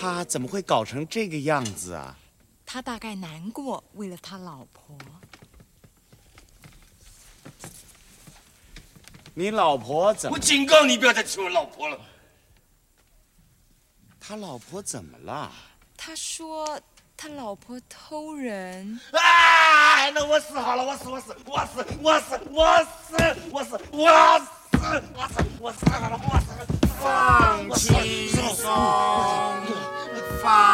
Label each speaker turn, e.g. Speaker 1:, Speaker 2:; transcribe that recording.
Speaker 1: 他怎么会搞成这个样子啊？
Speaker 2: 他大概难过，为了他老婆。
Speaker 1: 你老婆怎么？
Speaker 3: 我警告你不要再提我老婆了。
Speaker 1: 他老婆怎么了？
Speaker 2: 他说他老婆偷人。
Speaker 3: 啊！那我死好了，我死，我死，我死，我死，我死，我死，我死，我死，我死好了，我死。
Speaker 1: 放弃。five.